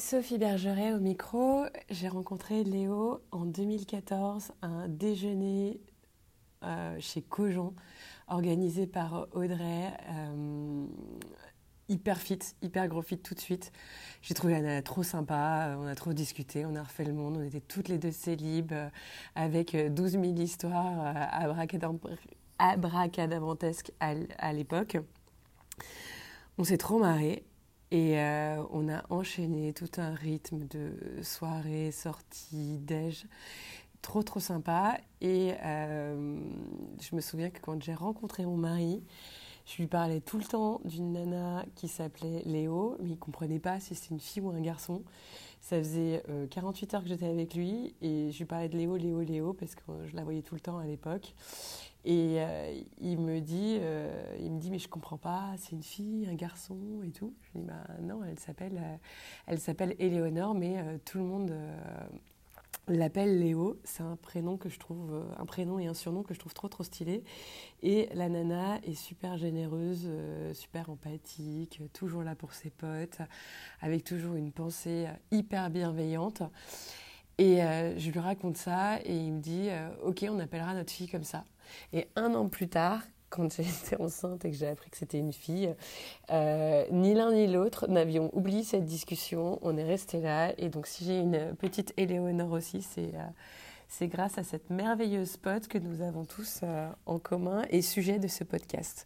Sophie Bergeret au micro. J'ai rencontré Léo en 2014 à un déjeuner euh, chez Cojon organisé par Audrey. Euh, hyper fit, hyper gros fit tout de suite. J'ai trouvé Anna trop sympa, on a trop discuté, on a refait le monde, on était toutes les deux célibes euh, avec 12 000 histoires abracadabrantesques à, à l'époque. On s'est trop marré et euh, on a enchaîné tout un rythme de soirées, sorties, déj. Trop, trop sympa. Et euh, je me souviens que quand j'ai rencontré mon mari, je lui parlais tout le temps d'une nana qui s'appelait Léo, mais il ne comprenait pas si c'était une fille ou un garçon. Ça faisait 48 euh, heures que j'étais avec lui et je lui parlais de Léo, Léo, Léo, parce que je la voyais tout le temps à l'époque. Et euh, il me dit, euh, il me dit, mais je comprends pas, c'est une fille, un garçon et tout. Je lui dis, bah non, elle s'appelle, elle s'appelle Éléonore, mais tout le monde l'appelle Léo. C'est un prénom que je trouve, un prénom et un surnom que je trouve trop trop stylé. Et la nana est super généreuse, super empathique, toujours là pour ses potes, avec toujours une pensée hyper bienveillante. Et je lui raconte ça et il me dit, ok, on appellera notre fille comme ça. Et un an plus tard, quand j'étais enceinte et que j'ai appris que c'était une fille, euh, ni l'un ni l'autre n'avions oublié cette discussion. On est resté là. Et donc, si j'ai une petite Éléonore aussi, c'est euh, c'est grâce à cette merveilleuse pote que nous avons tous euh, en commun et sujet de ce podcast.